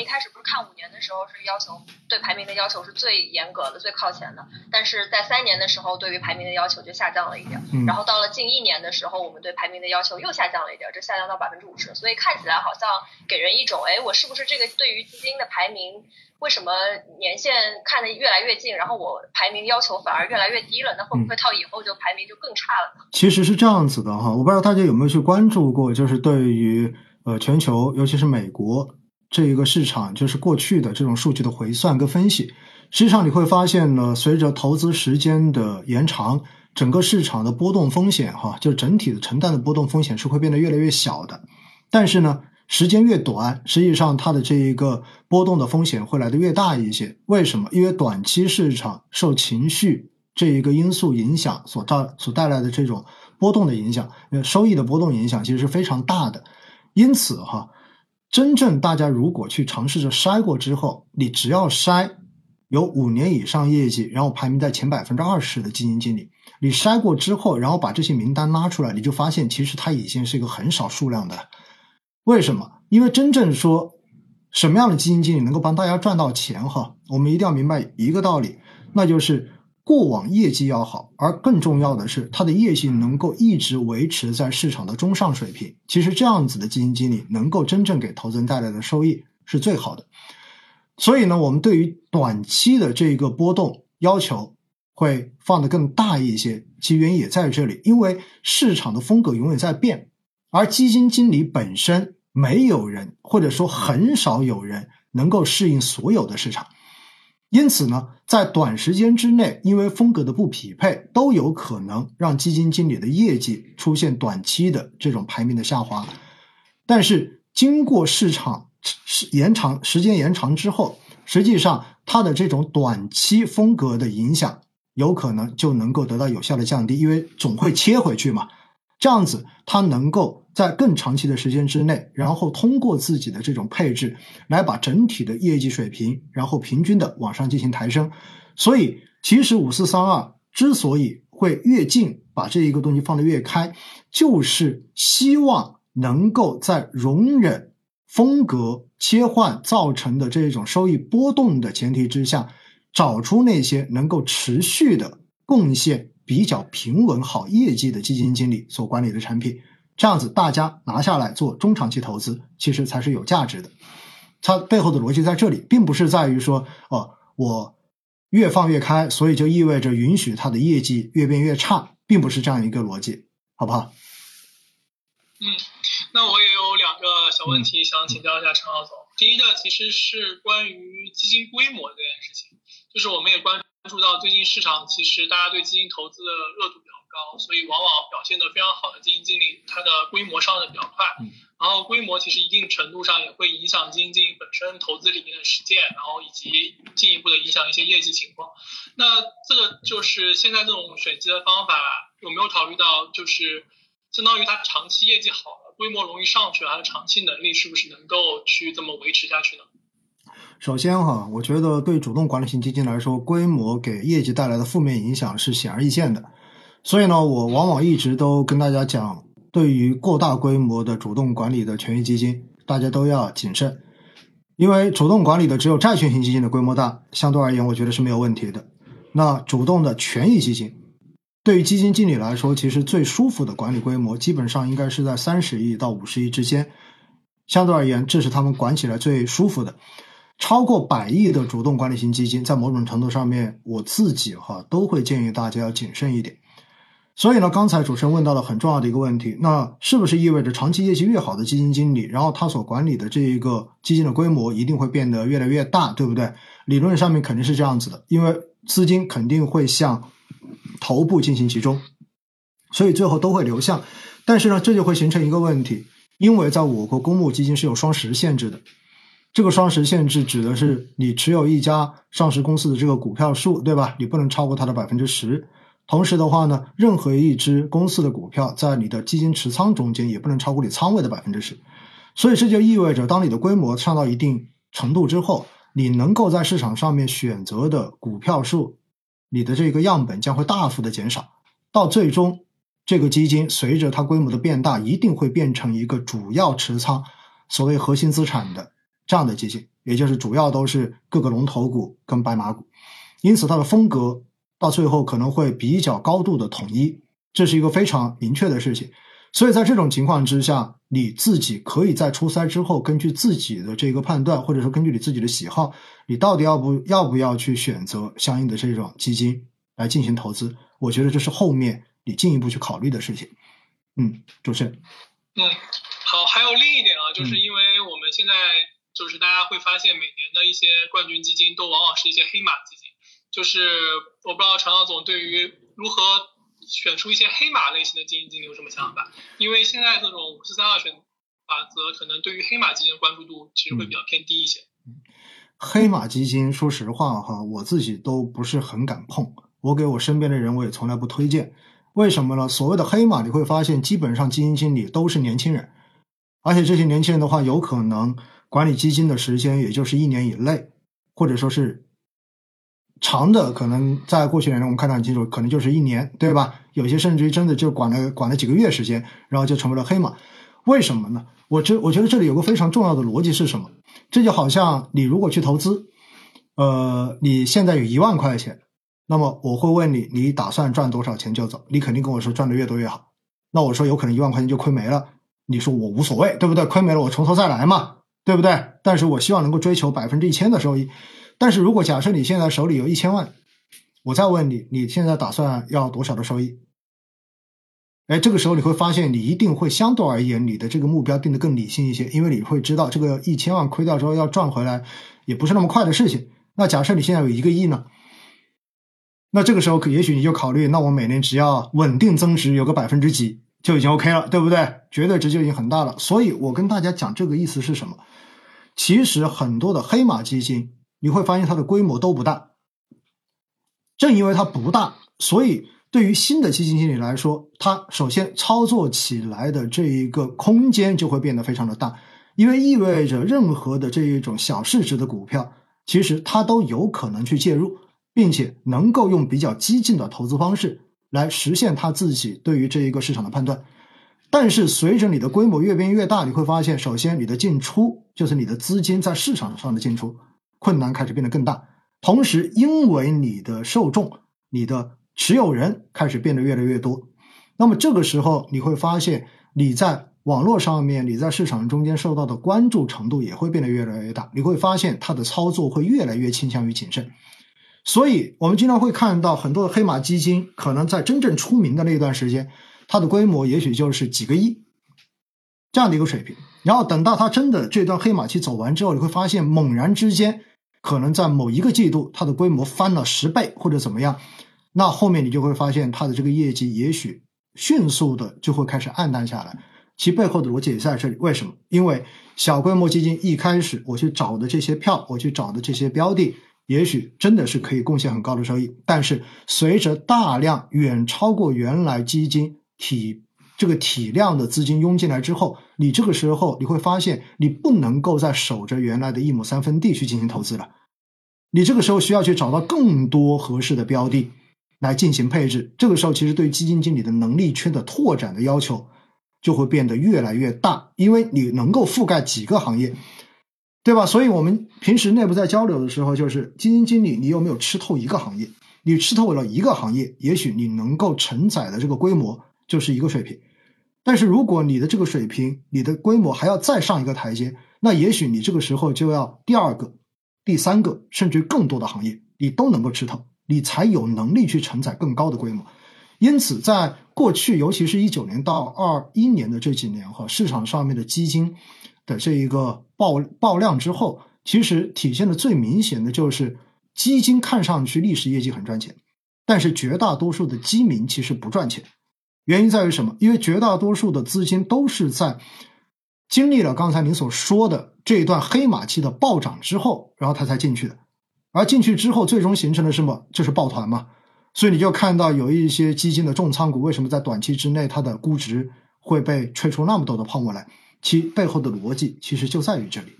们一开始不是看五年的时候是要求对排名的要求是最严格的、最靠前的，但是在三年的时候对于排名的要求就下降了一点，然后到了近一年的时候，我们对排名的要求又下降了一点，这下降到百分之五十，所以看起来好像给人一种，哎，我是不是这个对于基金的排名？为什么年限看得越来越近，然后我排名要求反而越来越低了？那会不会到以后就排名就更差了呢？其实是这样子的哈，我不知道大家有没有去关注过，就是对于呃全球，尤其是美国这一个市场，就是过去的这种数据的回算跟分析，实际上你会发现呢，随着投资时间的延长，整个市场的波动风险哈，就整体的承担的波动风险是会变得越来越小的，但是呢。时间越短，实际上它的这一个波动的风险会来的越大一些。为什么？因为短期市场受情绪这一个因素影响所带所带来的这种波动的影响，收益的波动影响其实是非常大的。因此哈，真正大家如果去尝试着筛过之后，你只要筛有五年以上业绩，然后排名在前百分之二十的基金经理，你筛过之后，然后把这些名单拉出来，你就发现其实它已经是一个很少数量的。为什么？因为真正说什么样的基金经理能够帮大家赚到钱哈，我们一定要明白一个道理，那就是过往业绩要好，而更重要的是它的业绩能够一直维持在市场的中上水平。其实这样子的基金经理能够真正给投资人带来的收益是最好的。所以呢，我们对于短期的这个波动要求会放得更大一些，其原因也在这里，因为市场的风格永远在变。而基金经理本身，没有人或者说很少有人能够适应所有的市场，因此呢，在短时间之内，因为风格的不匹配，都有可能让基金经理的业绩出现短期的这种排名的下滑。但是，经过市场时延长时间延长之后，实际上它的这种短期风格的影响，有可能就能够得到有效的降低，因为总会切回去嘛。这样子，它能够在更长期的时间之内，然后通过自己的这种配置，来把整体的业绩水平，然后平均的往上进行抬升。所以，其实五四三二之所以会越近，把这一个东西放得越开，就是希望能够在容忍风格切换造成的这种收益波动的前提之下，找出那些能够持续的贡献。比较平稳好业绩的基金经理所管理的产品，这样子大家拿下来做中长期投资，其实才是有价值的。它背后的逻辑在这里，并不是在于说，哦，我越放越开，所以就意味着允许它的业绩越变越差，并不是这样一个逻辑，好不好？嗯，那我也有两个小问题想请教一下陈浩总。第一个其实是关于基金规模这件事情，就是我们也关。关注到最近市场，其实大家对基金投资的热度比较高，所以往往表现的非常好的基金经理，它的规模上的比较快。然后规模其实一定程度上也会影响基金经理本身投资理念的实践，然后以及进一步的影响一些业绩情况。那这个就是现在这种选基的方法，有没有考虑到就是相当于它长期业绩好了，规模容易上去了，它的长期能力是不是能够去这么维持下去呢？首先哈，我觉得对主动管理型基金来说，规模给业绩带来的负面影响是显而易见的。所以呢，我往往一直都跟大家讲，对于过大规模的主动管理的权益基金，大家都要谨慎。因为主动管理的只有债券型基金的规模大，相对而言，我觉得是没有问题的。那主动的权益基金，对于基金经理来说，其实最舒服的管理规模，基本上应该是在三十亿到五十亿之间。相对而言，这是他们管起来最舒服的。超过百亿的主动管理型基金，在某种程度上面，我自己哈都会建议大家要谨慎一点。所以呢，刚才主持人问到了很重要的一个问题，那是不是意味着长期业绩越好的基金经理，然后他所管理的这一个基金的规模一定会变得越来越大，对不对？理论上面肯定是这样子的，因为资金肯定会向头部进行集中，所以最后都会流向。但是呢，这就会形成一个问题，因为在我国公募基金是有双十限制的。这个双十限制指的是你持有一家上市公司的这个股票数，对吧？你不能超过它的百分之十。同时的话呢，任何一只公司的股票在你的基金持仓中间也不能超过你仓位的百分之十。所以这就意味着，当你的规模上到一定程度之后，你能够在市场上面选择的股票数，你的这个样本将会大幅的减少。到最终，这个基金随着它规模的变大，一定会变成一个主要持仓所谓核心资产的。这样的基金，也就是主要都是各个龙头股跟白马股，因此它的风格到最后可能会比较高度的统一，这是一个非常明确的事情。所以在这种情况之下，你自己可以在出塞之后，根据自己的这个判断，或者说根据你自己的喜好，你到底要不要不要去选择相应的这种基金来进行投资？我觉得这是后面你进一步去考虑的事情。嗯，主持人。嗯，好，还有另一点啊，就是因为我们现在就是大家会发现，每年的一些冠军基金都往往是一些黑马基金，就是我不知道常老总对于如何。选出一些黑马类型的基金经理有什么想法？因为现在这种五四三二选法则，可能对于黑马基金的关注度其实会比较偏低一些。黑马基金，说实话哈，我自己都不是很敢碰。我给我身边的人，我也从来不推荐。为什么呢？所谓的黑马，你会发现基本上基金经理都是年轻人，而且这些年轻人的话，有可能管理基金的时间也就是一年以内，或者说是。长的可能在过去两年我们看得很清楚，可能就是一年，对吧？有些甚至于真的就管了管了几个月时间，然后就成为了黑马。为什么呢？我这我觉得这里有个非常重要的逻辑是什么？这就好像你如果去投资，呃，你现在有一万块钱，那么我会问你，你打算赚多少钱就走？你肯定跟我说赚的越多越好。那我说有可能一万块钱就亏没了，你说我无所谓，对不对？亏没了我从头再来嘛，对不对？但是我希望能够追求百分之一千的收益。但是如果假设你现在手里有一千万，我再问你，你现在打算要多少的收益？哎，这个时候你会发现，你一定会相对而言，你的这个目标定得更理性一些，因为你会知道，这个一千万亏掉之后要赚回来，也不是那么快的事情。那假设你现在有一个亿呢？那这个时候可也许你就考虑，那我每年只要稳定增值有个百分之几就已经 OK 了，对不对？绝对值就已经很大了。所以我跟大家讲这个意思是什么？其实很多的黑马基金。你会发现它的规模都不大，正因为它不大，所以对于新的基金经理来说，它首先操作起来的这一个空间就会变得非常的大，因为意味着任何的这一种小市值的股票，其实它都有可能去介入，并且能够用比较激进的投资方式来实现他自己对于这一个市场的判断。但是随着你的规模越变越大，你会发现，首先你的进出就是你的资金在市场上的进出。困难开始变得更大，同时因为你的受众、你的持有人开始变得越来越多，那么这个时候你会发现你在网络上面、你在市场中间受到的关注程度也会变得越来越大。你会发现它的操作会越来越倾向于谨慎，所以我们经常会看到很多的黑马基金，可能在真正出名的那段时间，它的规模也许就是几个亿这样的一个水平。然后等到它真的这段黑马期走完之后，你会发现猛然之间。可能在某一个季度，它的规模翻了十倍或者怎么样，那后面你就会发现它的这个业绩也许迅速的就会开始暗淡下来。其背后的逻辑也在这里，为什么？因为小规模基金一开始我去找的这些票，我去找的这些标的，也许真的是可以贡献很高的收益。但是随着大量远超过原来基金体这个体量的资金涌进来之后，你这个时候你会发现，你不能够再守着原来的一亩三分地去进行投资了。你这个时候需要去找到更多合适的标的来进行配置。这个时候，其实对基金经理的能力圈的拓展的要求就会变得越来越大，因为你能够覆盖几个行业，对吧？所以我们平时内部在交流的时候，就是基金经理，你有没有吃透一个行业？你吃透了一个行业，也许你能够承载的这个规模就是一个水平。但是如果你的这个水平，你的规模还要再上一个台阶，那也许你这个时候就要第二个。第三个，甚至更多的行业，你都能够吃透，你才有能力去承载更高的规模。因此，在过去，尤其是一九年到二一年的这几年，哈，市场上面的基金的这一个爆爆量之后，其实体现的最明显的就是基金看上去历史业绩很赚钱，但是绝大多数的基民其实不赚钱。原因在于什么？因为绝大多数的资金都是在。经历了刚才您所说的这一段黑马期的暴涨之后，然后他才进去的，而进去之后，最终形成的什么？就是抱团嘛。所以你就看到有一些基金的重仓股，为什么在短期之内它的估值会被吹出那么多的泡沫来？其背后的逻辑其实就在于这里。